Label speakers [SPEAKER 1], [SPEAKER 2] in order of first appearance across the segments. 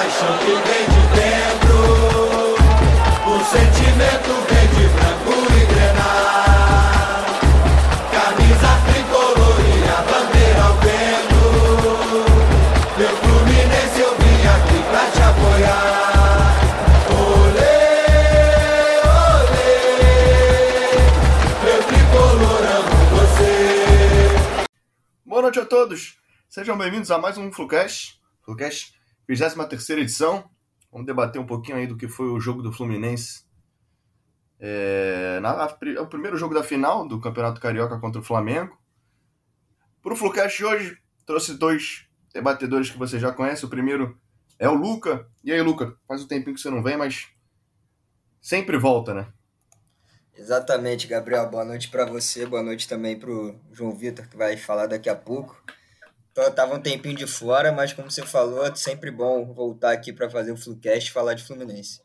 [SPEAKER 1] paixão que vem de dentro, o sentimento vem de branco e grenar. Camisa tricolor e a bandeira ao vento. Meu Fluminense eu vim aqui pra te apoiar. Olê, olê, meu tricolor amo você.
[SPEAKER 2] Boa noite a todos. Sejam bem-vindos a mais um Flucast. Flucast, 23 edição. Vamos debater um pouquinho aí do que foi o jogo do Fluminense. É, na, é o primeiro jogo da final do Campeonato Carioca contra o Flamengo. Para o Flucast hoje, trouxe dois debatedores que você já conhece. O primeiro é o Luca. E aí, Luca? Faz um tempinho que você não vem, mas sempre volta, né?
[SPEAKER 3] Exatamente, Gabriel. Boa noite para você, boa noite também para o João Vitor, que vai falar daqui a pouco. Então, tava um tempinho de fora, mas como você falou, é sempre bom voltar aqui para fazer o Flucast e falar de Fluminense.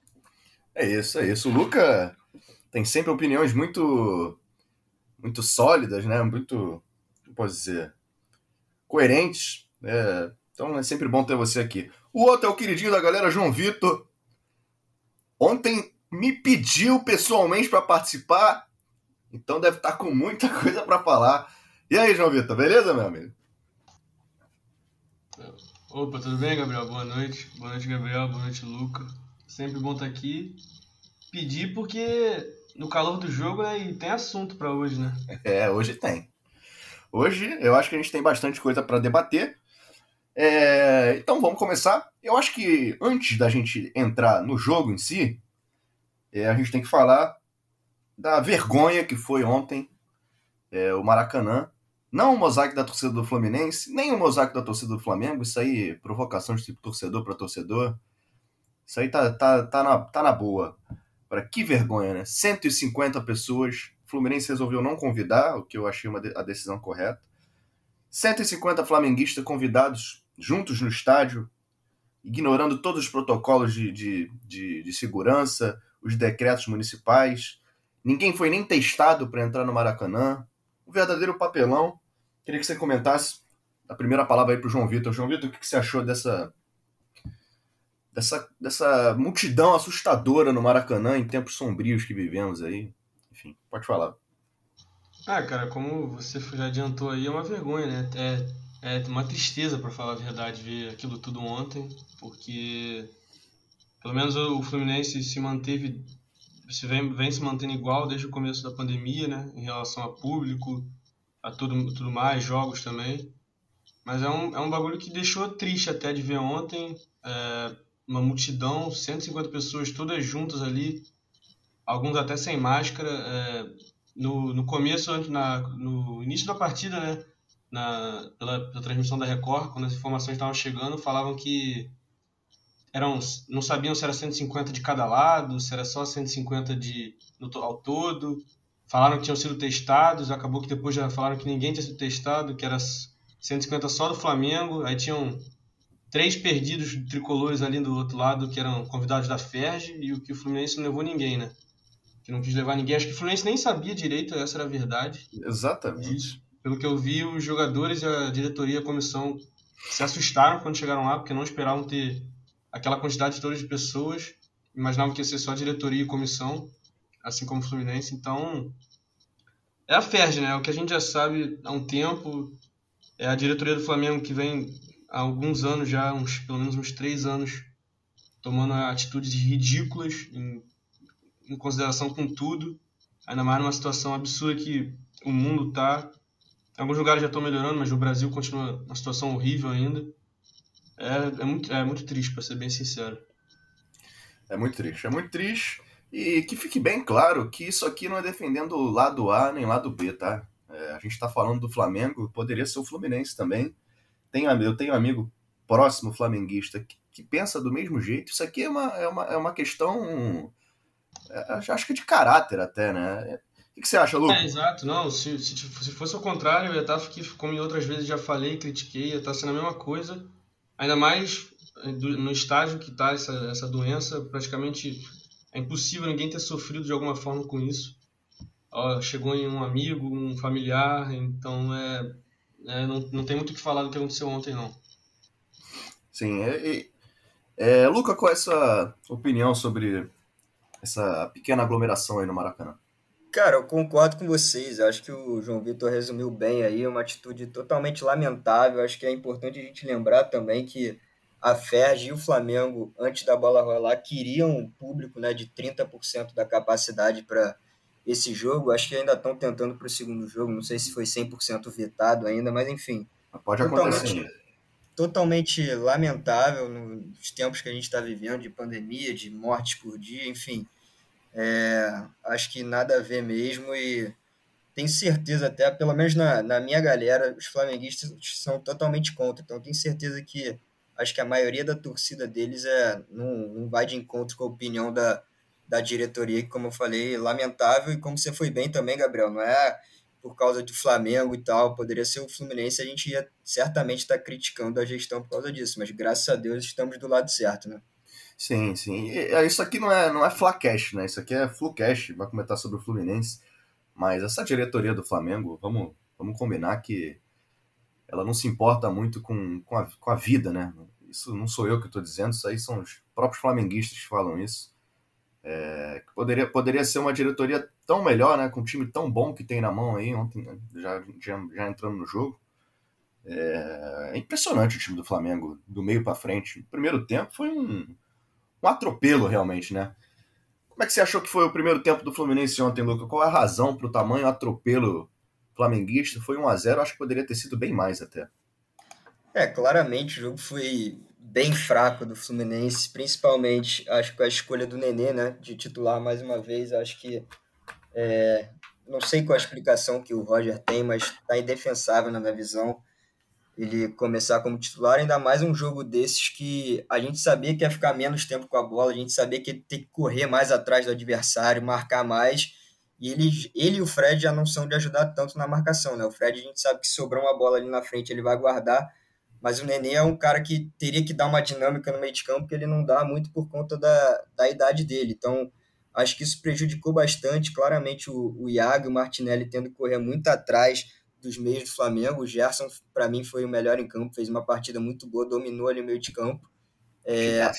[SPEAKER 2] É isso, é isso. O Luca tem sempre opiniões muito muito sólidas, né? Muito, como posso dizer, coerentes. né? Então é sempre bom ter você aqui. O outro é o queridinho da galera, João Vitor. Ontem me pediu pessoalmente para participar, então deve estar com muita coisa para falar. E aí, João Vitor, beleza, meu amigo?
[SPEAKER 4] Opa, tudo bem, Gabriel? Boa noite. Boa noite, Gabriel. Boa noite, Luca. Sempre bom estar aqui. Pedir porque no calor do jogo né, tem assunto para hoje, né?
[SPEAKER 2] É, hoje tem. Hoje eu acho que a gente tem bastante coisa para debater. É, então vamos começar. Eu acho que antes da gente entrar no jogo em si, é, a gente tem que falar da vergonha que foi ontem é, o Maracanã. Não o mosaico da torcida do Fluminense, nem o mosaico da torcida do Flamengo. Isso aí, provocação de tipo torcedor para torcedor. Isso aí tá, tá, tá, na, tá na boa. Para que vergonha, né? 150 pessoas. Fluminense resolveu não convidar, o que eu achei uma de- a decisão correta. 150 flamenguistas convidados juntos no estádio, ignorando todos os protocolos de, de, de, de segurança, os decretos municipais. Ninguém foi nem testado para entrar no Maracanã. Um verdadeiro papelão. Queria que você comentasse a primeira palavra aí para o João Vitor. João Vitor, o que você achou dessa, dessa, dessa multidão assustadora no Maracanã em tempos sombrios que vivemos aí? Enfim, pode falar.
[SPEAKER 4] Ah, cara, como você já adiantou aí, é uma vergonha, né? É, é uma tristeza, para falar a verdade, ver aquilo tudo ontem, porque pelo menos o Fluminense se manteve, se vem, vem se mantendo igual desde o começo da pandemia, né? Em relação a público, a tudo, tudo mais, jogos também. Mas é um, é um bagulho que deixou triste até de ver ontem. é, uma multidão, 150 pessoas todas juntas ali, alguns até sem máscara. é, no, no começo, na, no início da partida, né? Na, pela, pela transmissão da Record, quando as informações estavam chegando, falavam que eram, não sabiam se era 150 de cada lado, se era só 150 de, no, ao todo. Falaram que tinham sido testados, acabou que depois já falaram que ninguém tinha sido testado, que era 150 só do Flamengo. Aí tinham três perdidos tricolores ali do outro lado, que eram convidados da Ferge, e o que o Fluminense não levou ninguém, né? Que não quis levar ninguém. Acho que o Fluminense nem sabia direito, essa era a verdade.
[SPEAKER 2] Exatamente.
[SPEAKER 4] Pelo que eu vi, os jogadores e a diretoria e a comissão se assustaram quando chegaram lá, porque não esperavam ter aquela quantidade toda de pessoas. Imaginavam que ia ser só diretoria e comissão, assim como o Fluminense. Então, é a Ferge, né? O que a gente já sabe há um tempo. É a diretoria do Flamengo que vem há alguns anos já, uns, pelo menos uns três anos, tomando atitudes ridículas em, em consideração com tudo. Ainda mais numa situação absurda que o mundo tá. Alguns lugares já estão melhorando, mas o Brasil continua uma situação horrível ainda. É, é, muito, é muito triste, para ser bem sincero.
[SPEAKER 2] É muito triste, é muito triste. E que fique bem claro que isso aqui não é defendendo o lado A nem lado B, tá? É, a gente está falando do Flamengo, poderia ser o Fluminense também. Tenho, eu tenho um amigo próximo flamenguista que, que pensa do mesmo jeito. Isso aqui é uma, é uma, é uma questão, é, acho que de caráter até, né? O que, você acha, Lucas?
[SPEAKER 4] É, exato. Não, se, se, se fosse o contrário, eu ia estar, como em outras vezes já falei, critiquei, ia estar sendo a mesma coisa. Ainda mais eh, no estágio que está essa, essa doença, praticamente é impossível ninguém ter sofrido de alguma forma com isso. Ó, chegou em um amigo, um familiar, então é, é, não, não tem muito o que falar do que aconteceu ontem, não.
[SPEAKER 2] Sim, é- é- É, Luca, qual é a sua opinião sobre essa pequena aglomeração aí no Maracanã?
[SPEAKER 3] Cara, eu concordo com vocês. Acho que o João Vitor resumiu bem aí, uma atitude totalmente lamentável. Acho que é importante a gente lembrar também que a Ferg e o Flamengo, antes da bola rolar, queriam um público né, de 30% da capacidade para esse jogo. Acho que ainda estão tentando para o segundo jogo. Não sei se foi 100% vetado ainda, mas enfim.
[SPEAKER 2] Pode acontecer.
[SPEAKER 3] Totalmente, lamentável nos tempos que a gente está vivendo de pandemia, de mortes por dia, enfim. É, acho que nada a ver mesmo e tenho certeza até, pelo menos na, na minha galera, os flamenguistas são totalmente contra. Então tenho certeza que acho que a maioria da torcida deles é não, não vai de encontro com a opinião da, da diretoria, que, como eu falei, lamentável. E como você foi bem também, Gabriel, não é por causa do Flamengo e tal, poderia ser o Fluminense, a gente ia certamente estar criticando a gestão por causa disso, mas graças a Deus estamos do lado certo, né?
[SPEAKER 2] Sim, sim. E, é, isso aqui não é, não é Flacash, né? Isso aqui é Flucash, vai comentar sobre o Fluminense. Mas essa diretoria do Flamengo, vamos, vamos combinar que ela não se importa muito com, com, a, com a vida, né? Isso não sou eu que estou dizendo, isso aí são os próprios flamenguistas que falam isso. É, poderia, poderia ser uma diretoria tão melhor, né? Com um time tão bom que tem na mão aí, ontem já, já, já entrando no jogo. É, é impressionante o time do Flamengo, do meio para frente. O primeiro tempo foi um, um atropelo, realmente, né? Como é que você achou que foi o primeiro tempo do Fluminense ontem, Luca? Qual é a razão para o tamanho atropelo flamenguista? Foi 1 a 0 acho que poderia ter sido bem mais até.
[SPEAKER 3] É, claramente o jogo foi bem fraco do Fluminense, principalmente acho que a escolha do Nenê, né, de titular mais uma vez, acho que é, não sei qual a explicação que o Roger tem, mas está indefensável na minha visão ele começar como titular, ainda mais um jogo desses que a gente sabia que ia ficar menos tempo com a bola, a gente sabia que ia ter que correr mais atrás do adversário, marcar mais, e ele, ele e o Fred já não são de ajudar tanto na marcação, né? O Fred a gente sabe que sobrou uma bola ali na frente, ele vai guardar, mas o Nenê é um cara que teria que dar uma dinâmica no meio de campo, que ele não dá muito por conta da, da idade dele, então acho que isso prejudicou bastante, claramente o, o Iago e o Martinelli tendo que correr muito atrás, dos meios do Flamengo. O Gerson, para mim, foi o melhor em campo, fez uma partida muito boa, dominou ali o meio de campo. É,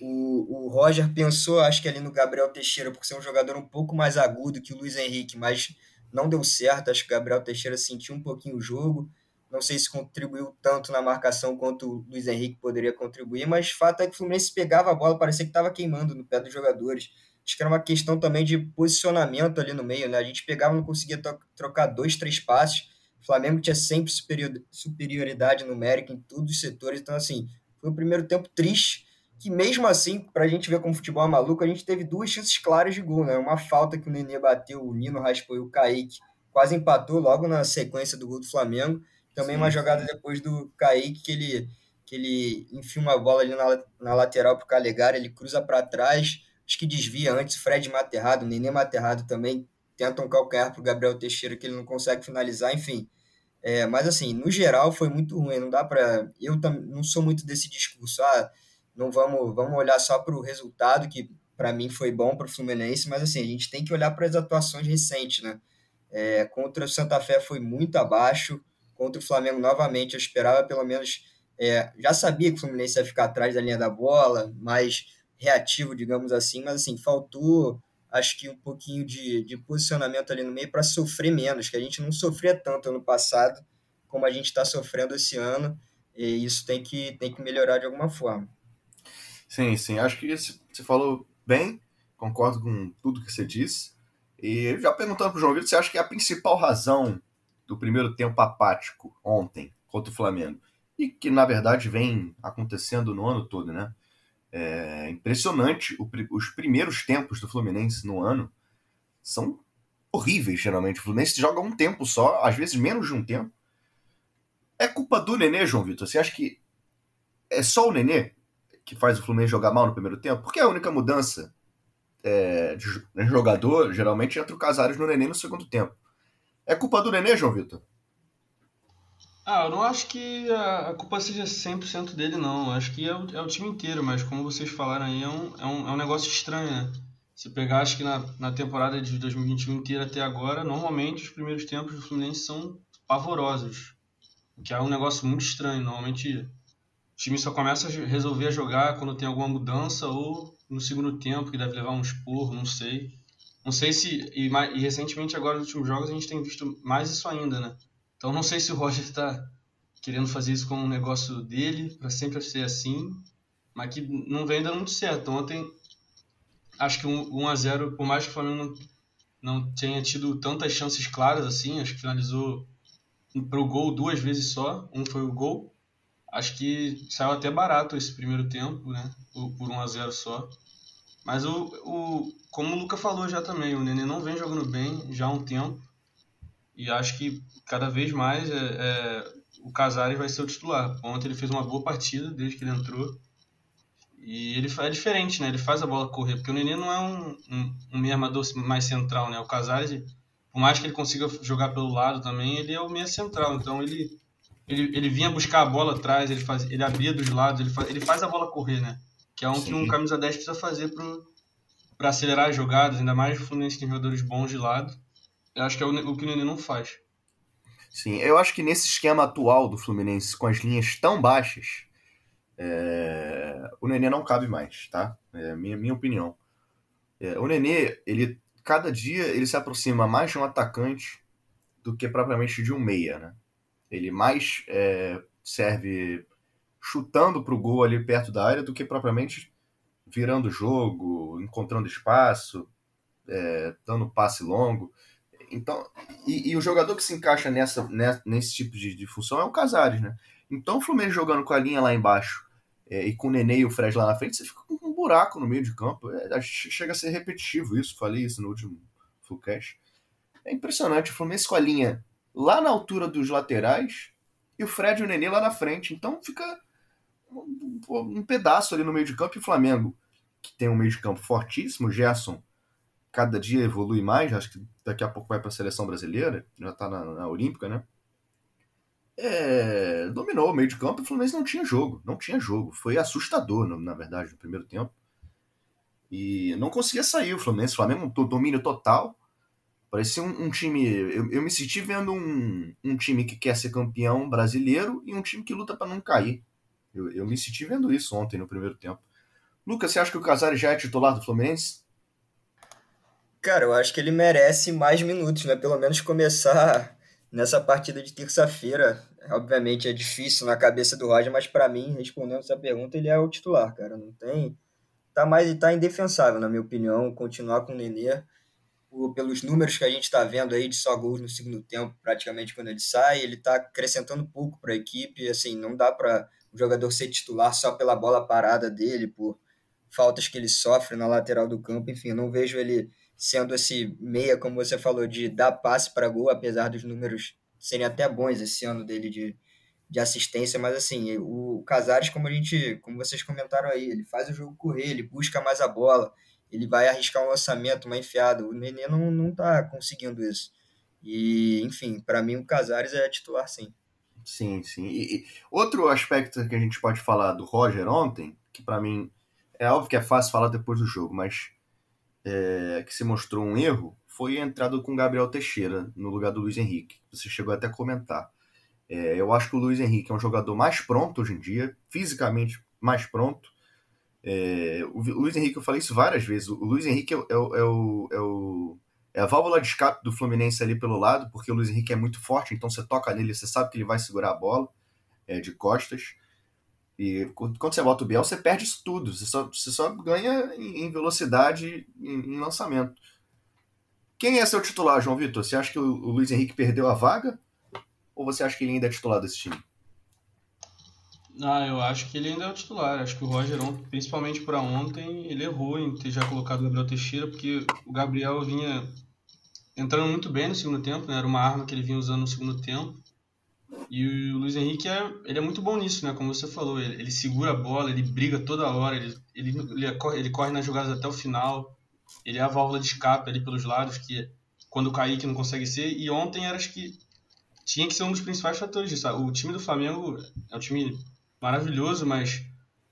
[SPEAKER 3] o, o Roger pensou, acho que ali no Gabriel Teixeira, por ser um jogador um pouco mais agudo que o Luiz Henrique, mas não deu certo. Acho que o Gabriel Teixeira sentiu um pouquinho o jogo. Não sei se contribuiu tanto na marcação quanto o Luiz Henrique poderia contribuir, mas fato é que o Fluminense pegava a bola, parecia que estava queimando no pé dos jogadores. Acho que era uma questão também de posicionamento ali no meio, né? A gente pegava não conseguia trocar dois, três passes. O Flamengo tinha sempre superior, superioridade numérica em todos os setores. Então, assim, foi um primeiro tempo triste, que mesmo assim, para a gente ver como futebol é maluco, a gente teve duas chances claras de gol, né? Uma falta que o Nenê bateu, o Nino raspou e o Kaique quase empatou logo na sequência do gol do Flamengo. Também sim, uma jogada depois do Kaique, que ele, que ele enfia uma bola ali na, na lateral para o Calegari, ele cruza para trás acho que desvia antes, Fred mata errado, Nenê mata errado também, tenta um calcanhar para o Gabriel Teixeira que ele não consegue finalizar, enfim. É, mas assim, no geral foi muito ruim, não dá para... Eu não sou muito desse discurso, ah, não vamos, vamos olhar só para o resultado, que para mim foi bom para o Fluminense, mas assim, a gente tem que olhar para as atuações recentes, né? É, contra o Santa Fé foi muito abaixo, contra o Flamengo novamente eu esperava pelo menos... É, já sabia que o Fluminense ia ficar atrás da linha da bola, mas reativo, digamos assim, mas assim, faltou acho que um pouquinho de, de posicionamento ali no meio para sofrer menos, que a gente não sofria tanto ano passado como a gente está sofrendo esse ano, e isso tem que, tem que melhorar de alguma forma.
[SPEAKER 2] Sim, sim, acho que você falou bem, concordo com tudo que você disse, e já perguntando para o João Vitor, você acha que é a principal razão do primeiro tempo apático ontem contra o Flamengo, e que na verdade vem acontecendo no ano todo, né? É impressionante. Os primeiros tempos do Fluminense no ano são horríveis, geralmente. O Fluminense joga um tempo só, às vezes menos de um tempo. É culpa do Nenê, João Vitor? Você acha que é só o Nenê que faz o Fluminense jogar mal no primeiro tempo? Porque é a única mudança é, de jogador, geralmente, entra o Casares no Nenê no segundo tempo. É culpa do Nenê, João Vitor?
[SPEAKER 4] Ah, eu não acho que a, culpa seja 100% dele, não. Eu acho que é o, é o, time inteiro, mas como vocês falaram aí, é um, é um, é um negócio estranho, né? Se pegar, acho que na, na temporada de 2021 inteira até agora, normalmente os primeiros tempos do Fluminense são pavorosos. O que é um negócio muito estranho. Normalmente time só começa a resolver a jogar quando tem alguma mudança ou no segundo tempo, que deve levar um esporro, não sei. Não sei se. E, e, recentemente, agora nos últimos jogos, a gente tem visto mais isso ainda, né? Então não sei se o Roger está querendo fazer isso como um negócio dele, para sempre ser assim, mas que não vem dando muito certo. Ontem, acho que um, 1 a 0 por mais que o Flamengo não, não tenha tido tantas chances claras assim, acho que finalizou para o gol duas vezes só, um foi o gol. Acho que saiu até barato esse primeiro tempo, né? Por, por 1 a 0 só. Mas o, o, como o Luca falou já também, o Nenê não vem jogando bem já há um tempo. E acho que cada vez mais é, é, o Casares vai ser o titular. Ontem ele fez uma boa partida desde que ele entrou. E ele é diferente, né? Ele faz a bola correr, porque o Nenê não é um, um, um meio armador mais central, né? O Casares, por mais que ele consiga jogar pelo lado também, ele é o meio central. Então ele, ele, ele vinha buscar a bola atrás, ele, faz, ele abria dos lados, ele faz, ele faz a bola correr, né? Que é um Sim. que um camisa 10 precisa fazer para acelerar as jogadas, ainda mais o Fluminense tem jogadores bons de lado. Eu acho que é o, o que o Nenê não faz.
[SPEAKER 2] Sim, eu acho que nesse esquema atual do Fluminense, com as linhas tão baixas, é... o Nenê não cabe mais, tá? É minha, minha opinião. É, o Nenê, ele cada dia ele se aproxima mais de um atacante do que propriamente de um meia, né? Ele mais é, serve chutando para o gol ali perto da área do que propriamente virando o jogo, encontrando espaço, é, dando passe longo. Então, e, e, o jogador que se encaixa nessa, nessa nesse tipo de, de, função é o Casares, né? Então o Fluminense jogando com a linha lá embaixo é, e com o Nenê e o Fred lá na frente, você fica com um buraco no meio de campo. É, chega a ser repetitivo isso, falei isso no último Fullcast. É impressionante, o Fluminense com a linha lá na altura dos laterais e o Fred e o Nenê lá na frente. Então fica um, pedaço ali no meio de campo e o Flamengo, que tem um meio de campo fortíssimo, Gerson cada dia evolui mais, acho que daqui a pouco vai para a seleção brasileira, já está na, na, Olímpica, né? É, dominou o meio de campo e o Fluminense não tinha jogo, não tinha jogo. Foi assustador, na verdade, no primeiro tempo. E não conseguia sair o Fluminense. O Flamengo domínio total. Parecia um, um time. Eu, eu, me senti vendo um, um time que quer ser campeão brasileiro e um time que luta para não cair. Eu, eu me senti vendo isso ontem no primeiro tempo. Lucas, você acha que o Casares já é titular do Fluminense?
[SPEAKER 3] Cara, eu acho que ele merece mais minutos, né? Pelo menos começar nessa partida de terça-feira. Obviamente é difícil na cabeça do Roger, mas para mim, respondendo essa pergunta, ele é o titular, cara. Não tem. Tá mais tá indefensável, na minha opinião, continuar com o Nenê. Pelos números que a gente está vendo aí de só gols no segundo tempo, praticamente quando ele sai, ele está acrescentando pouco para a equipe. Assim, não dá para o jogador ser titular só pela bola parada dele, por faltas que ele sofre na lateral do campo. Enfim, não vejo ele sendo esse meia, como você falou, de dar passe para gol, apesar dos números serem até bons esse ano dele de, de assistência, mas assim, o Casares, como a gente, como vocês comentaram aí, ele faz o jogo correr, ele busca mais a bola, ele vai arriscar um lançamento, uma enfiada. O Nenê não, não tá conseguindo isso. E, enfim, para mim o Casares é titular sim.
[SPEAKER 2] Sim, sim. E, e, outro aspecto que a gente pode falar do Roger ontem, que para mim é óbvio que é fácil falar depois do jogo, mas é, que se mostrou um erro, foi a entrada com Gabriel Teixeira no lugar do Luiz Henrique. Você chegou até a comentar. É, eu acho que o Luiz Henrique é um jogador mais pronto hoje em dia, fisicamente mais pronto. É, o Luiz Henrique, eu falei isso várias vezes. O Luiz Henrique é, é, é, o, é, o, é a válvula de escape do Fluminense ali pelo lado, porque o Luiz Henrique é muito forte, então você toca nele, você sabe que ele vai segurar a bola é, de costas. E quando você bota o Biel, você perde isso tudo. Você só, você só ganha em, velocidade em, em lançamento. Quem é seu titular, João Vitor? Você acha que o, o Luiz Henrique perdeu a vaga? Ou você acha que ele ainda é titular desse time?
[SPEAKER 4] Ah, eu acho que ele ainda é o titular. Acho que o Roger, principalmente para ontem, ele errou em ter já colocado o Gabriel Teixeira, porque o Gabriel vinha entrando muito bem no segundo tempo, né? Era uma arma que ele vinha usando no segundo tempo. E o Luiz Henrique é, ele é muito bom nisso, né? Como você falou, ele, ele segura a bola, ele briga toda hora, ele, ele, ele, corre, ele corre nas jogadas até o final. Ele é a válvula de escape ali pelos lados, que quando o Kaique não consegue ser. E ontem era acho que tinha que ser um dos principais fatores disso. O time do Flamengo é um time maravilhoso, mas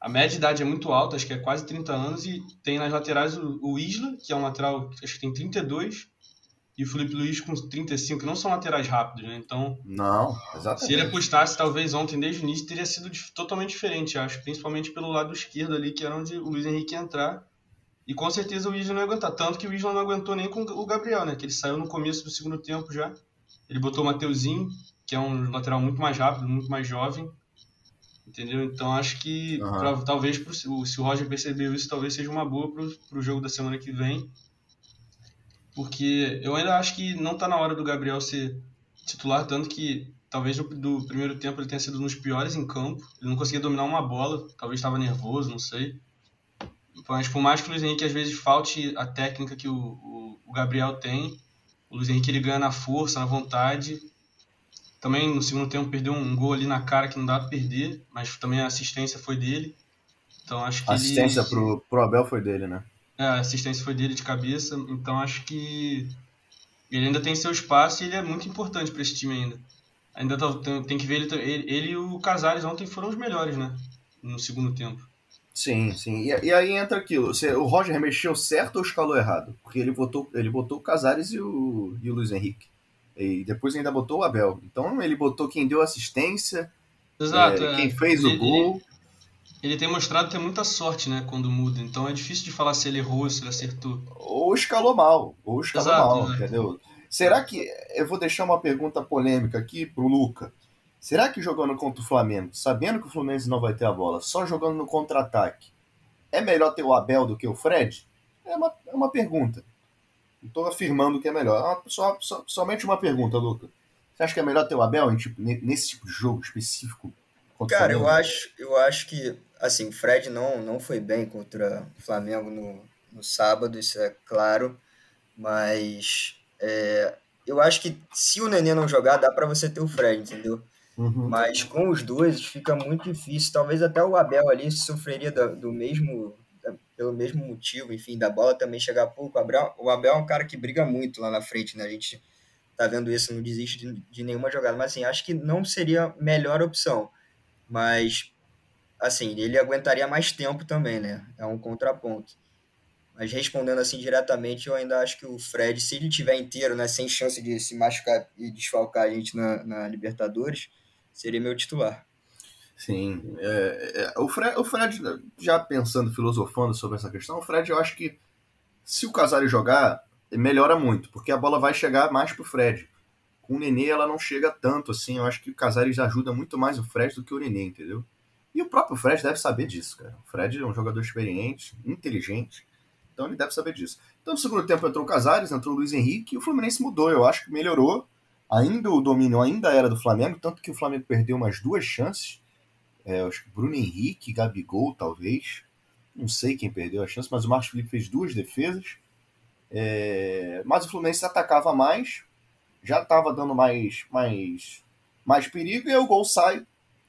[SPEAKER 4] a média de idade é muito alta, acho que é quase 30 anos, e tem nas laterais o, o Isla, que é um lateral, acho que tem 32, e o Felipe Luiz com 35, que não são laterais rápidos, né? Então,
[SPEAKER 2] Não, exatamente.
[SPEAKER 4] se ele apostasse talvez ontem desde o início, teria sido totalmente diferente, acho. Principalmente pelo lado esquerdo ali, que era onde o Luiz Henrique ia entrar. E com certeza o Isla não ia aguentar. Tanto que o Isla não aguentou nem com o Gabriel, né? Que ele saiu no começo do segundo tempo já. Ele botou o Mateuzinho, que é um lateral muito mais rápido, muito mais jovem. Entendeu? Então acho que
[SPEAKER 2] Aham.
[SPEAKER 4] pra- talvez pro- se o Roger percebeu isso, talvez seja uma boa pro, pro jogo da semana que vem. Porque eu ainda acho que não tá na hora do Gabriel ser titular, tanto que talvez no do primeiro tempo ele tenha sido um dos piores em campo. Ele não conseguia dominar uma bola, talvez estava nervoso, não sei. Mas por mais que o Luiz Henrique às vezes falte a técnica que o, o, o Gabriel tem, o Luiz Henrique ele ganha na força, na vontade. Também no segundo tempo perdeu um gol ali na cara que não dá pra perder, mas também a assistência foi dele. Então acho que
[SPEAKER 2] A assistência
[SPEAKER 4] ele...
[SPEAKER 2] pro, pro Abel foi dele, né?
[SPEAKER 4] É, a assistência foi dele de cabeça, então acho que ele ainda tem seu espaço e ele é muito importante para esse time ainda. Ainda tá- tem, tem que ver ele, ele, ele e o Casares ontem foram os melhores, né? No segundo tempo.
[SPEAKER 2] Sim, sim. E, e aí entra aquilo. Você, o Roger mexeu certo ou escalou errado? Porque ele botou, ele botou o Casares e o, e o Luiz Henrique. E depois ainda botou o Abel. Então ele botou quem deu assistência,
[SPEAKER 4] Exato.
[SPEAKER 2] é,
[SPEAKER 4] é.
[SPEAKER 2] quem fez o
[SPEAKER 4] Ele-
[SPEAKER 2] gol.
[SPEAKER 4] Ele tem mostrado ter muita sorte, né? Quando muda. Então é difícil de falar se ele errou, se ele acertou.
[SPEAKER 2] Ou escalou mal. Ou escalou
[SPEAKER 4] Exato,
[SPEAKER 2] mal,
[SPEAKER 4] exato.
[SPEAKER 2] entendeu? Será que. Eu vou deixar uma pergunta polêmica aqui pro Luca. Será que jogando contra o Flamengo, sabendo que o Fluminense não vai ter a bola, só jogando no contra-ataque, é melhor ter o Abel do que o Fred? É uma, é uma pergunta. Não estou afirmando que é melhor. Uma- só, só- somente uma pergunta, Luca. Você acha que é melhor ter o Abel em tipo, ne- nesse tipo de jogo específico?
[SPEAKER 3] Cara, eu acho, eu acho que, assim, o Fred não, não foi bem contra o Flamengo no, no sábado, isso é claro, mas é, eu acho que se o Nenê não jogar, dá pra você ter o Fred, entendeu?
[SPEAKER 2] Uhum.
[SPEAKER 3] Mas com os dois fica muito difícil. Talvez até o Abel ali sofreria da- do, mesmo, pelo mesmo motivo, enfim, da bola também chegar pouco. O Abel, é um cara que briga muito lá na frente, né? A gente tá vendo isso, não desiste de, de nenhuma jogada. Mas assim, acho que não seria a melhor opção. Mas, assim, ele aguentaria mais tempo também, né? É um contraponto. Mas respondendo assim diretamente, eu ainda acho que o Fred, se ele tiver inteiro, né, sem chance de se machucar e desfalcar a gente na, na Libertadores, seria meu titular.
[SPEAKER 2] Sim. é, é, o, Fred, o Fred, já pensando, filosofando sobre essa questão, o Fred, eu acho que se o Casares jogar, melhora muito, porque a bola vai chegar mais pro Fred. Com o Nenê, ela não chega tanto assim. Eu acho que o Casares ajuda muito mais o Fred do que o Nenê, entendeu? E o próprio Fred deve saber disso, cara. O Fred é um jogador experiente, inteligente, então ele deve saber disso. Então, no segundo tempo entrou o Casares, entrou o Luiz Henrique e o Fluminense mudou. Eu acho que melhorou. Ainda o domínio ainda era do Flamengo, tanto que o Flamengo perdeu umas duas chances. É, acho que Bruno Henrique, Gabigol, talvez. Não sei quem perdeu a chance, mas o Marcos Felipe fez duas defesas. É, mas o Fluminense atacava mais, já estava dando mais, mais, mais perigo, e aí o gol sai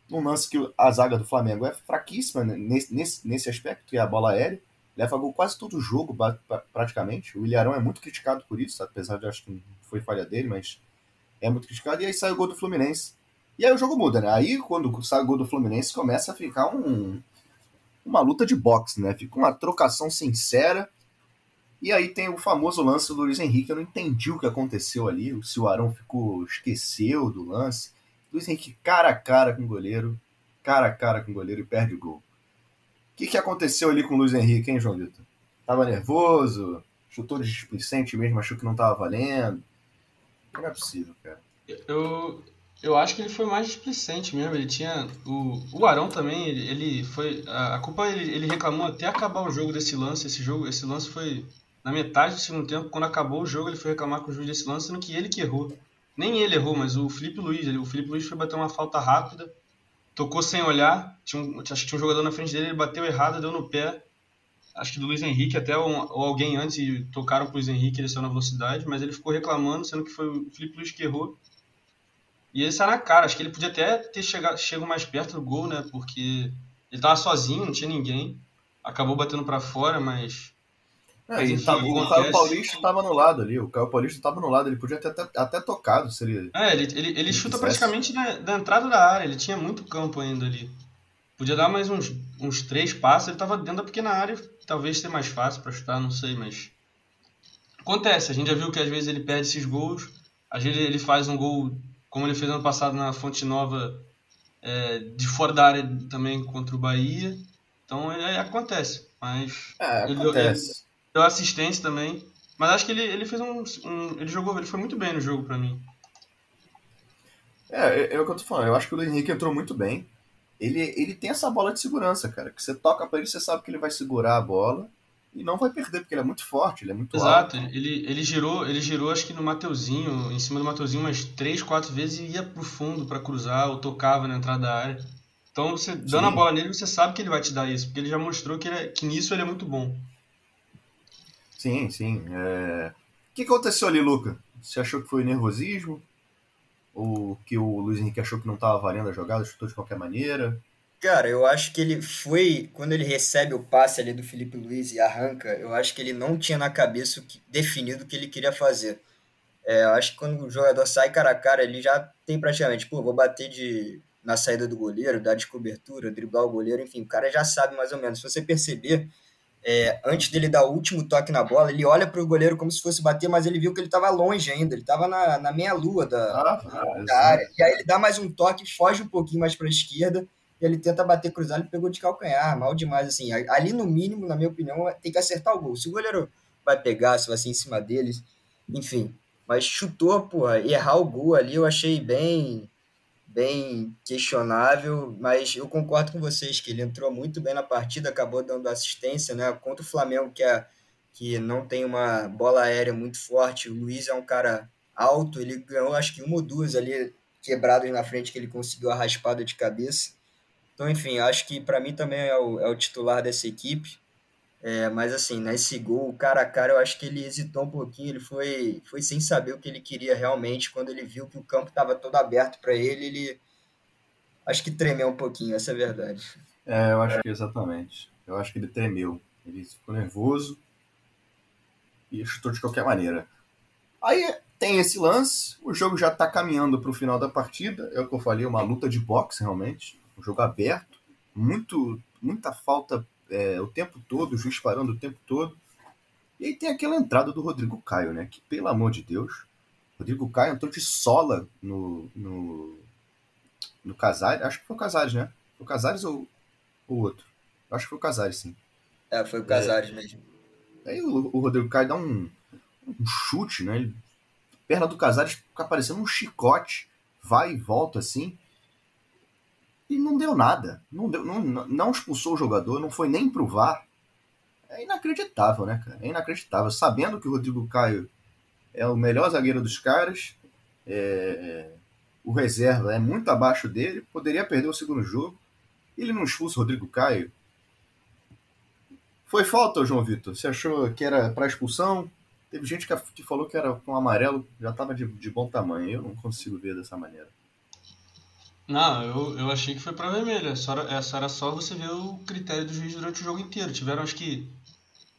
[SPEAKER 2] num lance que a zaga do Flamengo é fraquíssima né, nesse, nesse, nesse aspecto, que é a bola aérea. Leva gol quase todo o jogo, praticamente. O Ilharão é muito criticado por isso, apesar de acho que foi falha dele, mas é muito criticado. E aí sai o gol do Fluminense. E aí o jogo muda, né? Aí quando sai o gol do Fluminense começa a ficar um, uma luta de boxe, né? Fica uma trocação sincera. E aí tem o famoso lance do Luiz Henrique. Eu não entendi o que aconteceu ali. Se o Arão ficou, esqueceu do lance. Luiz Henrique cara a cara com o goleiro. Cara a cara com o goleiro e perde o gol. O que, que aconteceu ali com o Luiz Henrique, hein, João Vitor? Tava nervoso? Chutou de mesmo, achou que não tava valendo? Não é possível, cara.
[SPEAKER 4] Eu, eu acho que ele foi mais displicente mesmo. Ele tinha. O, o Arão também, ele, ele foi. A, culpa ele, ele reclamou até acabar o jogo desse lance. Esse jogo, esse lance foi na metade do segundo tempo. Quando acabou o jogo, ele foi reclamar com o juiz desse lance, sendo que ele que errou. Nem ele errou, mas o Felipe Luiz. Ele, o Felipe Luiz foi bater uma falta rápida, tocou sem olhar. Tinha um, acho que tinha um jogador na frente dele, ele bateu errado, deu no pé. Acho que do Luiz Henrique, até ou alguém antes e tocaram pro Luiz Henrique, ele saiu na velocidade, mas ele ficou reclamando, sendo que foi o Felipe Luiz que errou. E ele saiu na cara, acho que ele podia até ter chegado, chegado mais perto do gol, né? Porque ele tava sozinho, não tinha ninguém. Acabou batendo pra fora, mas.
[SPEAKER 2] É,
[SPEAKER 4] Mas enfim,
[SPEAKER 2] tava- o. Caio Paulista tava no lado ali. O Caio Paulista tava no lado. Ele podia ter até, até tocado se ele.
[SPEAKER 4] É, ele, ele, ele chuta
[SPEAKER 2] quisesse.
[SPEAKER 4] praticamente da, da entrada da área, ele tinha muito campo ainda ali. Podia dar mais uns, uns três passos, ele tava dentro da pequena área, talvez ser mais fácil pra chutar, não sei, mas. acontece. A gente já viu que às vezes ele perde esses gols. Às vezes ele faz um gol, como ele fez ano passado na Fonte Nova, é, de fora da área também contra o Bahia. Então é, acontece. Mas
[SPEAKER 2] É,
[SPEAKER 4] ele, deu-
[SPEAKER 2] acontece.
[SPEAKER 4] ele deu assistência também. Mas acho que ele, ele fez um, um- Ele jogou, ele foi muito bem no jogo pra mim.
[SPEAKER 2] É, é, é o que eu tô falando. Eu acho que o Luiz Henrique entrou muito bem. Ele, ele tem essa bola de segurança, cara. Que você toca pra ele, você sabe que ele vai segurar a bola e não vai perder, porque ele é muito forte, ele é muito alto.
[SPEAKER 4] Exato, ele, ele girou, ele girou acho que no Mateuzinho, em cima do Mateuzinho umas três, quatro vezes e ia pro fundo pra cruzar ou tocava na entrada da área. Então você dando a bola nele, você sabe que ele vai te dar isso, porque ele já mostrou que, ele é- que nisso ele é muito bom.
[SPEAKER 2] Sim, sim. É... O que aconteceu ali, Luca? Você achou que foi nervosismo? Ou que o Luiz Henrique achou que não tava valendo a jogada, chutou de qualquer maneira?
[SPEAKER 3] Cara, eu acho que ele foi. Quando ele recebe o passe ali do Felipe Luiz e arranca, eu acho que ele não tinha na cabeça o que- definido o que ele queria fazer. É, eu acho que quando o jogador sai cara a cara, ele já tem praticamente, pô, vou bater de, na saída do goleiro, dar de cobertura, driblar o goleiro, enfim, o cara já sabe mais ou menos. Se você perceber, é, antes dele dar o último toque na bola, ele olha pro goleiro como se fosse bater, mas ele viu que ele estava longe ainda, ele estava na, na meia-lua da,
[SPEAKER 2] Ah,
[SPEAKER 3] da área. E aí ele dá mais um toque, foge um pouquinho mais para a esquerda ele tenta bater cruzado, ele pegou de calcanhar, mal demais assim. Ali no mínimo, na minha opinião, tem que acertar o gol. Se o goleiro vai pegar, se vai ser em cima deles, enfim. Mas chutou, porra, errar o gol ali eu achei bem bem questionável, mas eu concordo com vocês que ele entrou muito bem na partida, acabou dando assistência, né? Contra o Flamengo que é que não tem uma bola aérea muito forte. O Luiz é um cara alto, ele ganhou acho que uma ou duas ali quebradas na frente que ele conseguiu a raspada de cabeça. Então, enfim, acho que para mim também é o, é o titular dessa equipe. É, mas assim, nesse gol, cara a cara, eu acho que ele hesitou um pouquinho, ele foi, foi sem saber o que ele queria realmente. Quando ele viu que o campo estava todo aberto para ele, ele acho que tremeu um pouquinho, essa é a verdade.
[SPEAKER 2] É, eu acho que exatamente. Eu acho que ele tremeu. Ele ficou nervoso e chutou de qualquer maneira. Aí tem esse lance, o jogo já tá caminhando pro final da partida. É o que eu falei, uma luta de boxe realmente. Um jogo aberto, muito, muita falta é, o tempo todo, o juiz parando o tempo todo. E aí tem aquela entrada do Rodrigo Caio, né? Que pelo amor de Deus, Rodrigo Caio entrou de sola no, no, no Casares. Acho que foi o Casares, né? Foi o Casares ou o outro? Acho que foi o Casares, sim.
[SPEAKER 3] É, foi o Casares mesmo.
[SPEAKER 2] Aí o, o Rodrigo Caio dá um, um chute, né? Ele, perna do Casares fica parecendo um chicote, vai e volta assim. E não deu nada. Não, deu, não, não expulsou o jogador, não foi nem pro VAR. É inacreditável, né, cara? É inacreditável. Sabendo que o Rodrigo Caio é o melhor zagueiro dos caras, é, o reserva é muito abaixo dele, poderia perder o segundo jogo. Ele não expulsa o Rodrigo Caio. Foi falta, João Vitor? Você achou que era para expulsão? Teve gente que, falou que era com amarelo, já estava de, de, bom tamanho. Eu não consigo ver dessa maneira.
[SPEAKER 4] Não, eu, eu achei que foi para vermelho. Essa era, essa era só você ver o critério do juiz durante o jogo inteiro. Tiveram, acho que.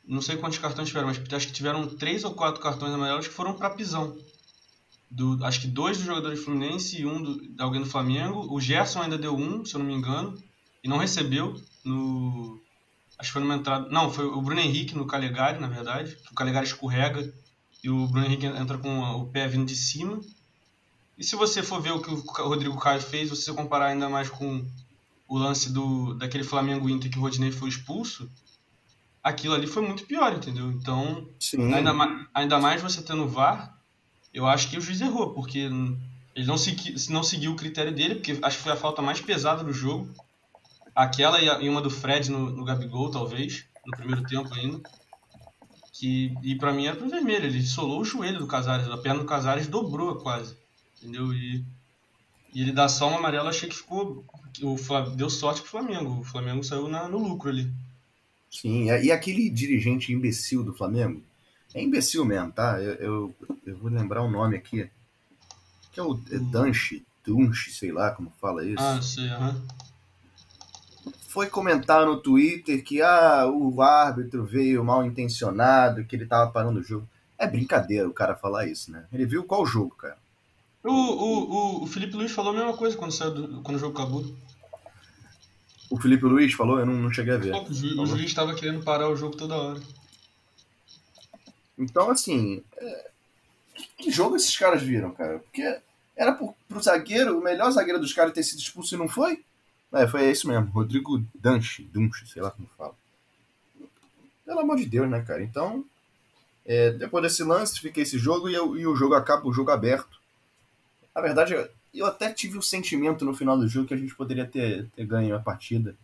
[SPEAKER 4] Não sei quantos cartões tiveram, mas acho que tiveram três ou quatro cartões amarelos que foram para pisão. Do, acho que dois do jogador de Fluminense e um do, alguém do Flamengo. O Gerson ainda deu um, se eu não me engano, e não recebeu no. Acho que foi numa entrada. Não, foi o Bruno Henrique no Calegari, na verdade. O Calegari escorrega e o Bruno Henrique entra com o pé vindo de cima. E se você for ver o que o Rodrigo Caio fez, você comparar ainda mais com o lance do daquele Flamengo Inter que o Rodinei foi expulso, aquilo ali foi muito pior, entendeu? Então,
[SPEAKER 2] Sim.
[SPEAKER 4] Ainda, mais, ainda mais você tendo VAR, eu acho que o juiz errou, porque ele não, segui, não seguiu o critério dele, porque acho que foi a falta mais pesada do jogo. Aquela e, a, e uma do Fred no, no Gabigol, talvez, no primeiro tempo ainda. Que, e para mim era pro vermelho, ele solou o joelho do Casares, a perna do Casares dobrou quase. Entendeu? E, e ele dá só uma amarela, achei que ficou. O, deu sorte pro Flamengo. O Flamengo saiu na, no lucro ali.
[SPEAKER 2] Sim, e aquele dirigente imbecil do Flamengo? É imbecil mesmo, tá? Eu, eu, eu vou lembrar o nome aqui. Que é o é Dunche, Dunche, sei lá como fala isso.
[SPEAKER 4] Ah, sei, aham.
[SPEAKER 2] Foi comentar no Twitter que ah, o árbitro veio mal intencionado, que ele tava parando o jogo. É brincadeira o cara falar isso, né? Ele viu qual jogo, cara?
[SPEAKER 4] O, o, o, Felipe Luiz falou a mesma coisa quando, saiu do, quando o jogo acabou.
[SPEAKER 2] O Felipe Luiz falou? Eu não, não cheguei a ver.
[SPEAKER 4] O, ju, o juiz estava querendo parar o jogo toda hora.
[SPEAKER 2] Então, assim, é... que jogo esses caras viram, cara? Porque era pro, pro zagueiro, o melhor zagueiro dos caras ter sido expulso e não foi? É, foi isso mesmo, Rodrigo Danche, Dunche, sei lá como fala. Pelo amor de Deus, né, cara? Então, é, depois desse lance, fica esse jogo e, e, o jogo acaba, o jogo aberto. Na verdade, eu até tive o sentimento no final do jogo que a gente poderia ter, ter ganho a partida.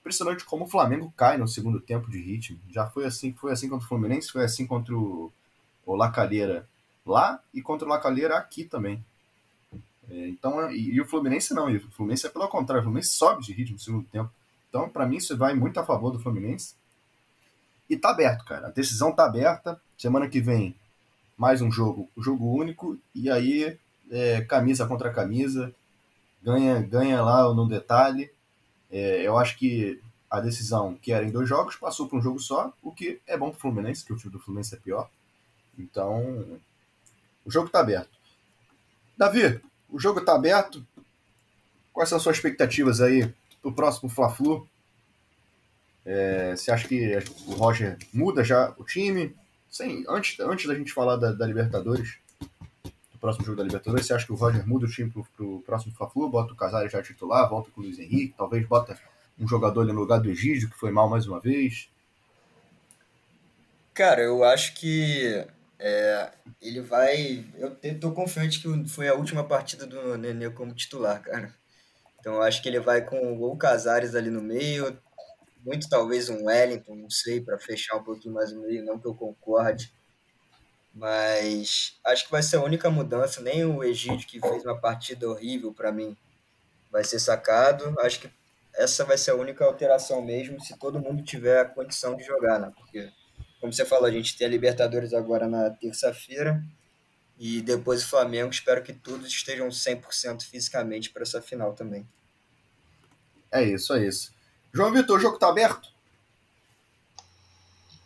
[SPEAKER 2] Impressionante como o Flamengo cai no segundo tempo de ritmo. Já foi assim, foi assim contra o Fluminense, foi assim contra o, o Lacalheira lá e contra o Lacalheira aqui também. É, então, e, e, o Fluminense não, o Fluminense é pelo contrário, o Fluminense sobe de ritmo no segundo tempo. Então, para mim, isso vai muito a favor do Fluminense. E tá aberto, cara. A decisão tá aberta. Semana que vem, mais um jogo, jogo único, e aí é, camisa contra camisa, ganha, ganha lá no detalhe. É, eu acho que a decisão, que era em dois jogos, passou para um jogo só, o que é bom para o Fluminense, que o time do Fluminense é pior. Então, o jogo está aberto. Davi, o jogo está aberto. Quais são as suas expectativas aí para o próximo Fla-Flu? É, você acha que o Roger muda já o time? Sim, antes, antes da gente falar da, da Libertadores, do próximo jogo da Libertadores, você acha que o Roger muda o time pro, pro próximo Fla-Flu, bota o Casares já titular, volta com o Luiz Henrique, talvez bota um jogador ali no lugar do Egídio, que foi mal mais uma vez?
[SPEAKER 3] Cara, eu acho que é, ele vai. Eu tô confiante que foi a última partida do Nenê como titular, cara. Então eu acho que ele vai com o Casares ali no meio, muito talvez um Wellington, não sei, para fechar um pouquinho mais o meio, não que eu concorde. Mas acho que vai ser a única mudança. Nem o Egídio, que fez uma partida horrível para mim, vai ser sacado. Acho que essa vai ser a única alteração mesmo, se todo mundo tiver a condição de jogar, né? Porque, como você falou, a gente tem a Libertadores agora na terça-feira. E depois o Flamengo, espero que todos estejam 100% fisicamente para essa final também.
[SPEAKER 2] É isso, é isso. João Vitor, o jogo tá aberto?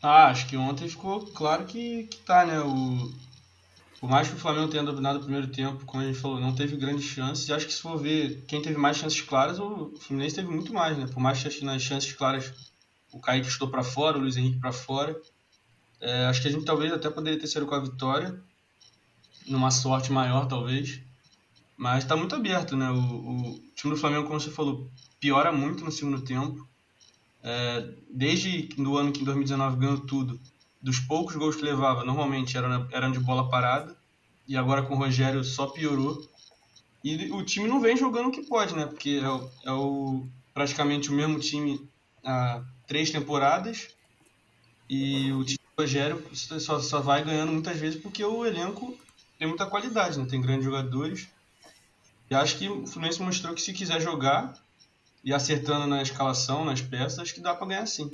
[SPEAKER 4] Ah, acho que ontem ficou claro que, que tá, né? O, por mais que o Flamengo tenha dominado o primeiro tempo, como a gente falou, não teve grandes chances. E acho que se for ver quem teve mais chances claras, o Fluminense teve muito mais, né? Por mais que nas chances claras o Kaique estou para fora, o Luiz Henrique para fora. É, acho que a gente talvez até poderia ter sido com a vitória, numa sorte maior talvez. Mas está muito aberto, né? O, o time do Flamengo, como você falou, piora muito no segundo tempo. É, desde o ano que em 2019 ganhou tudo, dos poucos gols que levava, normalmente eram, eram de bola parada, e agora com o Rogério só piorou. E o time não vem jogando o que pode, né? Porque é, o, é o, praticamente o mesmo time há três temporadas, e o time do Rogério só, só vai ganhando muitas vezes porque o elenco tem muita qualidade, né? Tem grandes jogadores. E acho que o Fluminense mostrou que se quiser jogar, e acertando na escalação, nas peças, que dá para ganhar sim.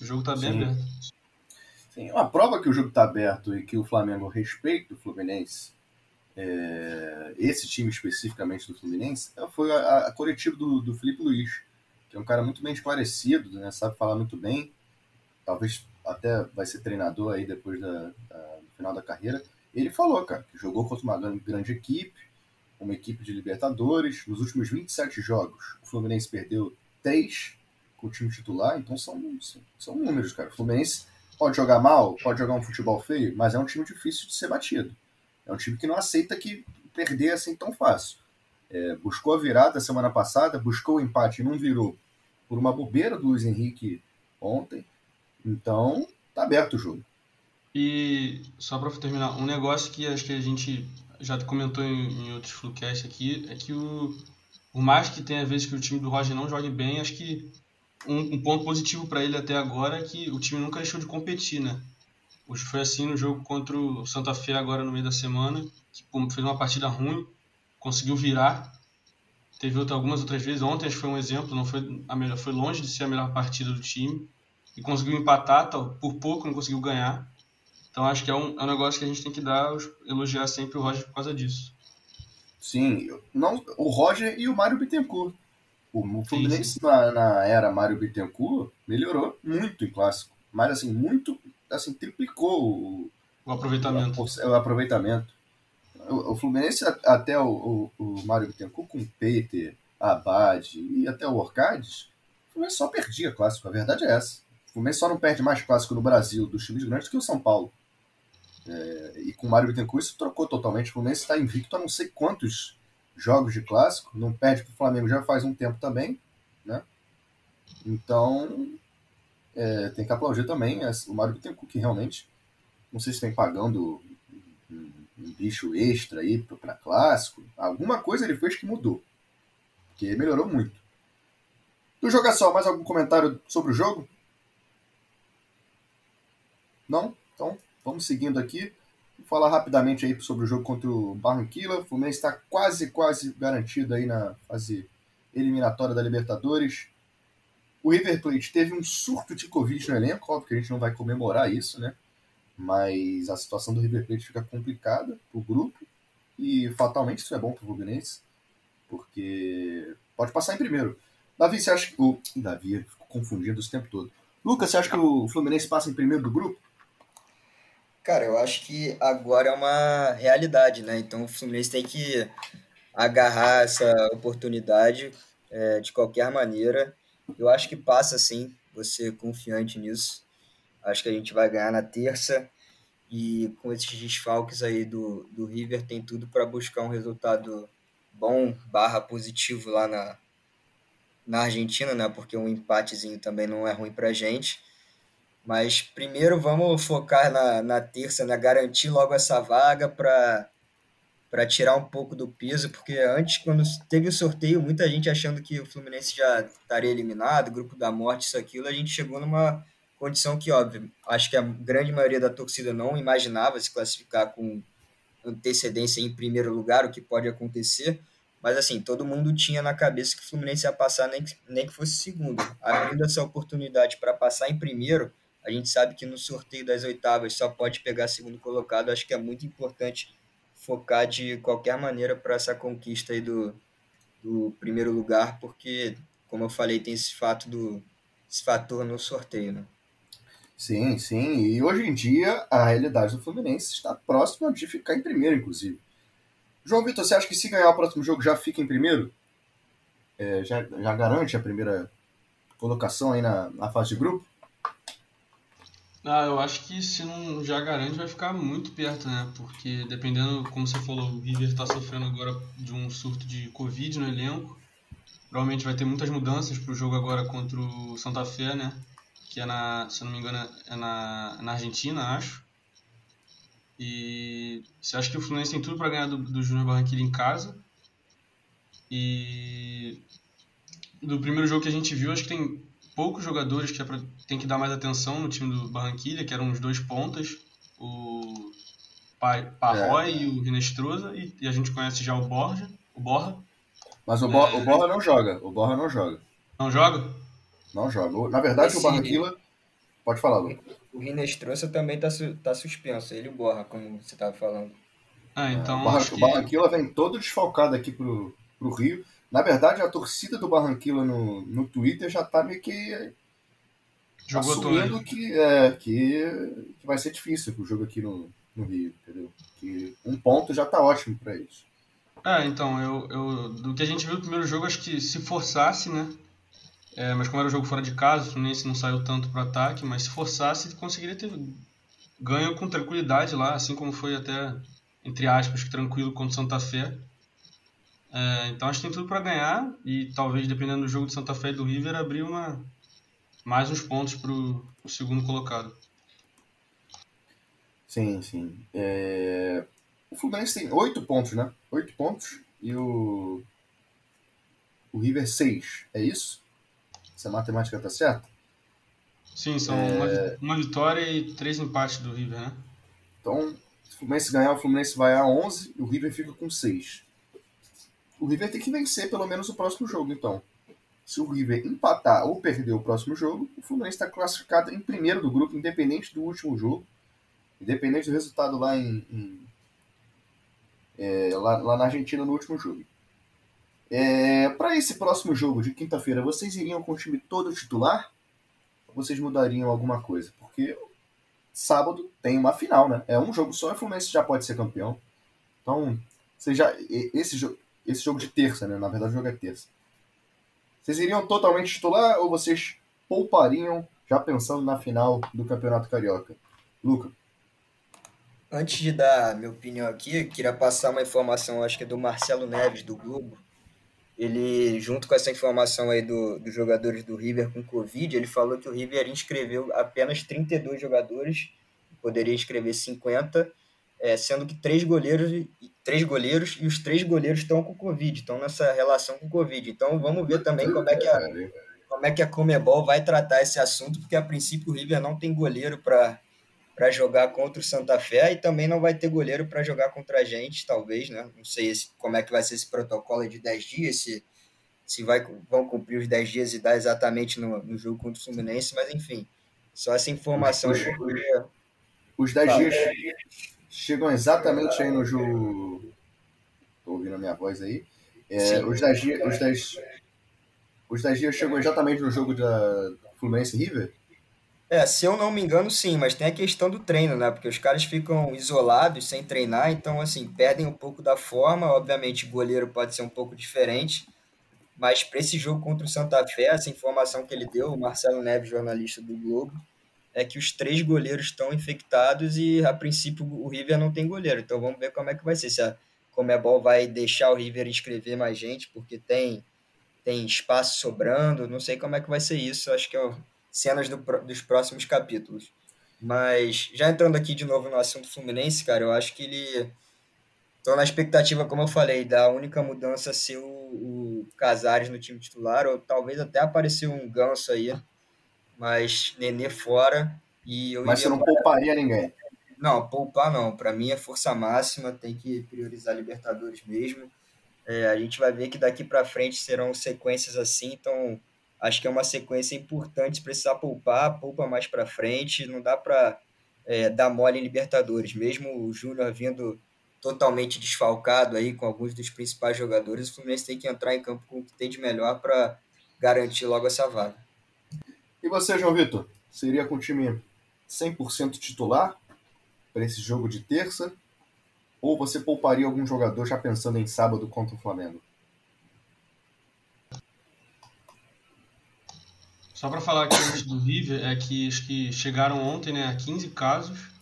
[SPEAKER 4] O jogo tá bem sim. aberto.
[SPEAKER 2] Sim, uma prova que o jogo tá aberto e que o Flamengo respeita o Fluminense, é, esse time especificamente do Fluminense, é, foi a, a coletiva do, do Felipe Luiz, que é um cara muito bem esclarecido, né, sabe falar muito bem, talvez até vai ser treinador aí depois da, da, do final da carreira. Ele falou, cara, que jogou contra uma grande equipe, uma equipe de Libertadores. Nos últimos 27 jogos, o Fluminense perdeu 3 com o time titular, então são, são, números, cara. O Fluminense pode jogar mal, pode jogar um futebol feio, mas é um time difícil de ser batido. É um time que não aceita que perder assim tão fácil. É, buscou a virada semana passada, buscou o empate e não virou por uma bobeira do Luiz Henrique ontem. Então, tá aberto o jogo.
[SPEAKER 4] E só para terminar, um negócio que acho que a gente já comentou em, em outros Flucast aqui, é que o, por mais que tenha vezes que o time do Roger não jogue bem, acho que um, um ponto positivo para ele até agora é que o time nunca deixou de competir, né? Hoje foi assim no jogo contra o Santa Fé agora no meio da semana, que fez uma partida ruim, conseguiu virar. Teve outra, algumas outras vezes, ontem acho que foi um exemplo, não foi a melhor, foi longe de ser a melhor partida do time e conseguiu empatar, tal, por pouco não conseguiu ganhar. Então acho que é um, é um negócio que a gente tem que dar, elogiar sempre o Roger por causa disso.
[SPEAKER 2] Sim, não, o Roger e o Mário Bittencourt. O Fluminense na, na, era Mário Bittencourt melhorou muito em clássico. Mas assim, muito, assim, triplicou o,
[SPEAKER 4] o aproveitamento.
[SPEAKER 2] O, o aproveitamento. O, o, Fluminense até o, o, Mário Bittencourt com o Peter, Abad e até o Orcades, o Fluminense só perdia clássico, a verdade é essa. O Fluminense só não perde mais clássico no Brasil dos times grandes que o São Paulo. É, e com o Mário Bittencourt isso trocou totalmente. O Fluminense está invicto a não sei quantos jogos de clássico, não perde para o Flamengo já faz um tempo também, né? Então, é, tem que aplaudir também o Mário Bittencourt, que realmente, não sei se vem pagando um, um bicho extra aí para clássico, alguma coisa ele fez que mudou, que melhorou muito. Do Jogação, mais algum comentário sobre o jogo? Não? Então, vamos seguindo aqui. Vou falar rapidamente aí sobre o jogo contra o Barranquilla. O Fluminense está quase, quase garantido aí na fase eliminatória da Libertadores. O River Plate teve um surto de Covid no elenco, óbvio que a gente não vai comemorar isso, né? Mas a situação do River Plate fica complicada para o grupo e fatalmente isso é bom para o Fluminense, porque pode passar em primeiro. Davi, você acha que. O... Davi, fico confundindo esse tempo todo. Lucas, você acha que o Fluminense passa em primeiro do grupo?
[SPEAKER 3] Cara, eu acho que agora é uma realidade, né? Então o Fluminense tem que agarrar essa oportunidade é, de qualquer maneira. Eu acho que passa sim, você confiante nisso. Acho que a gente vai ganhar na terça. E com esses desfalques aí do, do River, tem tudo para buscar um resultado bom barra positivo lá na, na Argentina, né? Porque um empatezinho também não é ruim pra gente. Mas primeiro vamos focar na, na terça, né? Garantir logo essa vaga para para tirar um pouco do peso, porque antes, quando teve o sorteio, muita gente achando que o Fluminense já estaria eliminado, grupo da morte, isso, aquilo, a gente chegou numa condição que, óbvio, acho que a grande maioria da torcida não imaginava se classificar com antecedência em primeiro lugar, o que pode acontecer, mas assim, todo mundo tinha na cabeça que o Fluminense ia passar nem que, nem que fosse segundo. Abrindo essa oportunidade para passar em primeiro, a gente sabe que no sorteio das oitavas só pode pegar segundo colocado. Acho que é muito importante focar de qualquer maneira para essa conquista aí do, do primeiro lugar, porque, como eu falei, tem esse fato do esse fator no sorteio, né?
[SPEAKER 2] Sim, sim. E hoje em dia a realidade do Fluminense está próxima de ficar em primeiro, inclusive. João Vitor, você acha que se ganhar o próximo jogo já fica em primeiro? É, já, já garante a primeira colocação aí na, na fase de grupo?
[SPEAKER 4] Ah, eu acho que se não já garante, vai ficar muito perto, né? Porque dependendo, como você falou, o River está sofrendo agora de um surto de Covid no elenco. Provavelmente vai ter muitas mudanças para o jogo agora contra o Santa Fé, né? Que é na, se eu não me engano, é na, na Argentina, acho. E você acha que o Fluminense tem tudo para ganhar do, do Júnior Barranquilla em casa. E do primeiro jogo que a gente viu, acho que tem poucos jogadores que é pra, tem que dar mais atenção no time do Barranquilla, que eram os dois pontas, o Parroy é. e o Rinestrosa, e, e, a gente conhece já o Borja, o Borra.
[SPEAKER 2] Mas o, Bo é... o Borra não joga, o Borra não joga.
[SPEAKER 4] Não joga?
[SPEAKER 2] Não joga. Na verdade, Esse... o Barranquilla... Pode falar, Lu.
[SPEAKER 3] O Rinestrosa também tá, tá suspenso, ele e o Borra, como você estava falando.
[SPEAKER 4] Ah, então.
[SPEAKER 2] É, o, Barra, que... o Barranquilla vem todo desfalcado aqui pro, pro Rio. Na verdade, a torcida do Barranquilla no, no Twitter já tá meio que Jogou assumindo que, é, que, que, vai ser difícil o jogo aqui no, no Rio, entendeu? Que um ponto já tá ótimo para eles.
[SPEAKER 4] É, então, eu, eu, do que a gente viu no primeiro jogo, acho que se forçasse, né? É, mas como era um jogo fora de casa, o Fluminense não saiu tanto para ataque, mas se forçasse, conseguiria ter ganho com tranquilidade lá, assim como foi até, entre aspas, tranquilo contra o Santa Fé. É, então acho que tem tudo para ganhar e talvez, dependendo do jogo de Santa Fé e do River, abrir uma, mais uns pontos para o segundo colocado.
[SPEAKER 2] Sim, sim. É... O Fluminense tem oito pontos, né? Oito pontos e o, o River seis, é isso? Se a matemática tá certa?
[SPEAKER 4] Sim, são é... uma, uma, vitória e três empates do River, né?
[SPEAKER 2] Então, se o Fluminense ganhar, o Fluminense vai a 11 e o River fica com 6. O River tem que vencer pelo menos o próximo jogo, então. Se o River empatar ou perder o próximo jogo, o Fluminense está classificado em primeiro do grupo, independente do último jogo, independente do resultado lá em, em é, lá, lá, na Argentina no último jogo. É, Para esse próximo jogo de quinta-feira, vocês iriam com o time todo titular? Ou vocês mudariam alguma coisa? Porque sábado tem uma final, né? É um jogo só e o Fluminense já pode ser campeão. Então, você já, esse, jogo esse jogo de terça, né? Na verdade, o jogo é terça. Vocês iriam totalmente titular ou vocês poupariam já pensando na final do Campeonato Carioca? Luca.
[SPEAKER 3] Antes de dar minha opinião aqui, queria passar uma informação, acho que é do Marcelo Neves, do Globo. Ele, junto com essa informação aí do, dos jogadores do River com Covid, ele falou que o River inscreveu apenas 32 jogadores, poderia inscrever 50, é, sendo que três goleiros, três goleiros e os três goleiros estão com Covid, estão nessa relação com Covid. Então vamos ver também como é que a, como é que a Comebol vai tratar esse assunto, porque a princípio o River não tem goleiro para para jogar contra o Santa Fé e também não vai ter goleiro para jogar contra a gente, talvez, né? Não sei esse, como é que vai ser esse protocolo de 10 dias, se, se vai, vão cumprir os 10 dias e dar exatamente no, no jogo contra o Fluminense, mas enfim, só essa informação.
[SPEAKER 2] Os,
[SPEAKER 3] os,
[SPEAKER 2] os 10 dias chegam exatamente aí no jogo. Tô ouvindo a minha voz aí. É, os 10 dias. Os 10, os 10 dias chegam exatamente no jogo da Fluminense River?
[SPEAKER 3] É, se eu não me engano, sim, mas tem a questão do treino, né? Porque os caras ficam isolados, sem treinar, então, assim, perdem um pouco da forma. Obviamente, o goleiro pode ser um pouco diferente, mas para esse jogo contra o Santa Fé, essa informação que ele deu, o Marcelo Neves, jornalista do Globo, é que os três goleiros estão infectados e, a princípio, o River não tem goleiro. Então, vamos ver como é que vai ser. Se a Comebol vai deixar o River inscrever mais gente, porque tem, tem espaço sobrando. Não sei como é que vai ser isso. Acho que é cenas do, dos próximos capítulos. Mas já entrando aqui de novo no assunto Fluminense, cara, eu acho que ele. Tô na expectativa, como eu falei, da única mudança ser o, o Casares no time titular, ou talvez até aparecer um ganso aí, mas Nenê fora. E
[SPEAKER 2] mas você não pouparia ninguém?
[SPEAKER 3] Não, poupar não. Para mim é força máxima, tem que priorizar Libertadores mesmo. É, a gente vai ver que daqui para frente serão sequências assim, então acho que é uma sequência importante. Se precisar poupar, poupa mais para frente. Não dá para é, dar mole em Libertadores. Mesmo o Júnior vindo totalmente desfalcado aí com alguns dos principais jogadores, o Fluminense tem que entrar em campo com o que tem de melhor para garantir logo essa vaga.
[SPEAKER 2] E você, João Vitor? Seria com o time 100% titular para esse jogo de terça? Ou você pouparia algum jogador já pensando em sábado contra o Flamengo?
[SPEAKER 4] Só para falar aqui antes do River, é que acho que chegaram ontem né, a 15 casos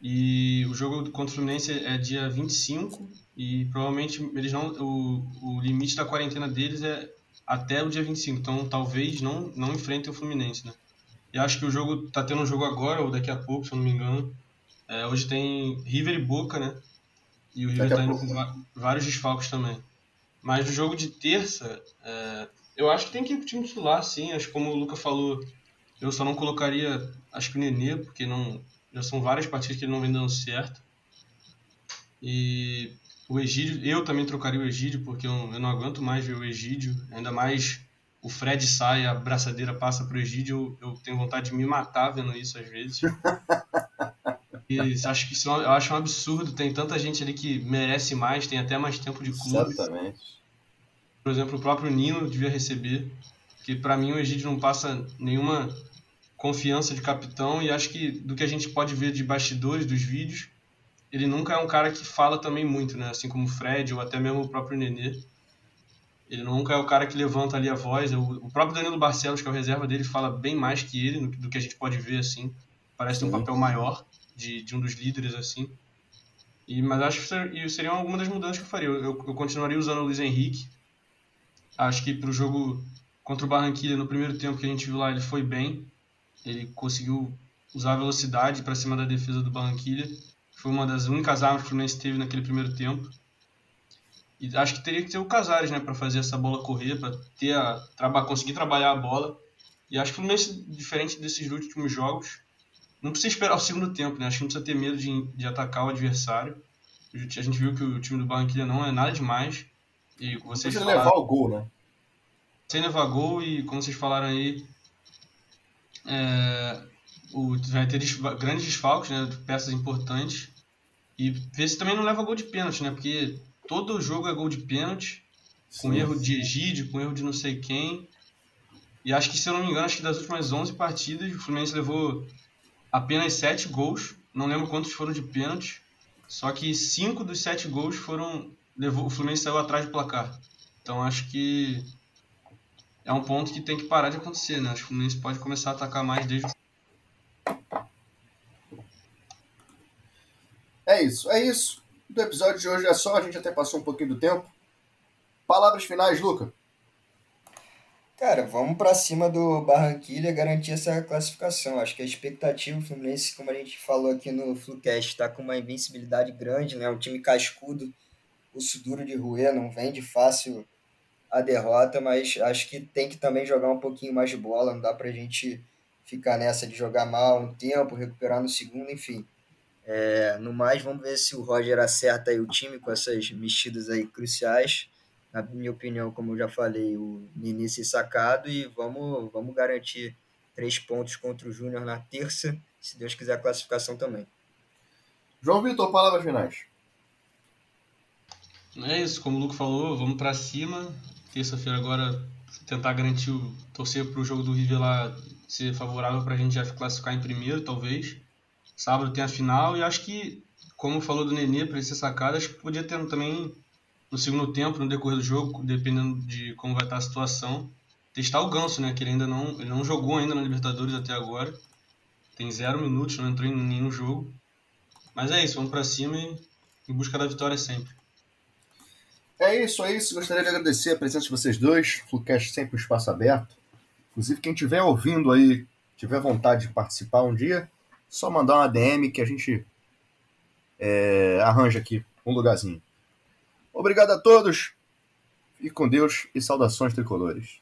[SPEAKER 4] e o jogo contra o Fluminense é dia 25 e provavelmente eles não o, o limite da quarentena deles é até o dia 25, então talvez não, não enfrentem o Fluminense, né? E acho que o jogo tá tendo um jogo agora ou daqui a pouco, se eu não me engano. É, hoje tem River e Boca, né? E o River tá indo com vários desfalques também. Mas no jogo de terça, é, eu acho que tem que ir pro time titular, sim. Acho que como o Luca falou, eu só não colocaria, acho que o Nenê, porque não, já são várias partidas que ele não vem dando certo. E o Egídio, eu também trocaria o Egídio, porque eu, eu não aguento mais ver o Egídio, ainda mais o Fred sai, a braçadeira passa pro Egídio, eu, eu tenho vontade de me matar vendo isso às vezes. E acho que isso, é eu acho um absurdo, tem tanta gente ali que merece mais, tem até mais tempo de clube.
[SPEAKER 2] Exatamente
[SPEAKER 4] por exemplo, o próprio Nino devia receber, que para mim o Egídio não passa nenhuma confiança de capitão e acho que do que a gente pode ver de bastidores dos vídeos, ele nunca é um cara que fala também muito, né? Assim como o Fred ou até mesmo o próprio Nenê. Ele nunca é o cara que levanta ali a voz. O próprio Danilo Barcelos, que é o reserva dele, fala bem mais que ele, do que a gente pode ver, assim. Parece ter um papel maior de, de um dos líderes, assim. E, mas acho que seriam algumas das mudanças que eu faria. Eu, eu continuaria usando o Luiz Henrique, Acho que para o jogo contra o Barranquilla, no primeiro tempo que a gente viu lá, ele foi bem. Ele conseguiu usar a velocidade para cima da defesa do Barranquilla. Foi uma das únicas armas que o Fluminense teve naquele primeiro tempo. E acho que teria que ter o Casares, né, para fazer essa bola correr, para ter a traba, conseguir trabalhar a bola. E acho que o Fluminense, diferente desses últimos jogos, não precisa esperar o segundo tempo, né? Acho que não precisa ter medo de, de atacar o adversário. A gente viu que o time do Barranquilla não é nada demais. E vocês
[SPEAKER 2] Precisa falaram, levar o gol, né?
[SPEAKER 4] Sem levar gol e como vocês falaram aí, é, o, vai ter grandes desfalques, né? Peças importantes. E ver se também não leva gol de pênalti, né? Porque todo jogo é gol de pênalti, com Sim. erro de Egídio, com erro de não sei quem. E acho que, se eu não me engano, acho que das últimas 11 partidas, o Fluminense levou apenas 7 gols. Não lembro quantos foram de pênalti. Só que 5 dos 7 gols foram levou, o Fluminense saiu atrás do placar. Então acho que é um ponto que tem que parar de acontecer, né? Acho que o Fluminense pode começar a atacar mais desde
[SPEAKER 2] É, isso, é isso. Do episódio de hoje é só, a gente até passou um pouquinho do tempo. Palavras finais, Luca.
[SPEAKER 3] Cara, vamos para cima do Barranquilha garantir essa classificação. Acho que a expectativa do Fluminense, como a gente falou aqui no Flucast, está com uma invencibilidade grande, né? Um time cascudo, o duro de ruê, não vende fácil a derrota, mas acho que tem que também jogar um pouquinho mais de bola, não dá pra gente ficar nessa de jogar mal um tempo, recuperar no segundo, enfim. É, no mais, vamos ver se o Roger acerta aí o time com essas mexidas aí cruciais. Na minha opinião, como eu já falei, o Ninice sacado e vamos, vamos garantir três pontos contra o Júnior na terça, se Deus quiser a classificação também.
[SPEAKER 2] João Vitor, palavras finais.
[SPEAKER 4] É isso, como o Luco falou, vamos para cima. Terça-feira agora tentar garantir o torcer para o jogo do River lá ser favorável para a gente já classificar em primeiro, talvez. Sábado tem a final e acho que, como falou do Nenê, para ele ser sacado, acho que podia ter também no segundo tempo, no decorrer do jogo, dependendo de como vai estar a situação, testar o Ganso, né? Que ele ainda não, ele não jogou ainda na Libertadores até agora. Tem zero minutos, não entrou em nenhum jogo. Mas é isso, vamos para cima e em busca da vitória sempre.
[SPEAKER 2] É isso, é isso. Gostaria de agradecer a presença de vocês dois. Flucast sempre um espaço aberto. Inclusive, quem estiver ouvindo aí, tiver vontade de participar um dia, só mandar uma DM que a gente é, arranja aqui um lugarzinho. Obrigado a todos. Fique com Deus e saudações tricolores.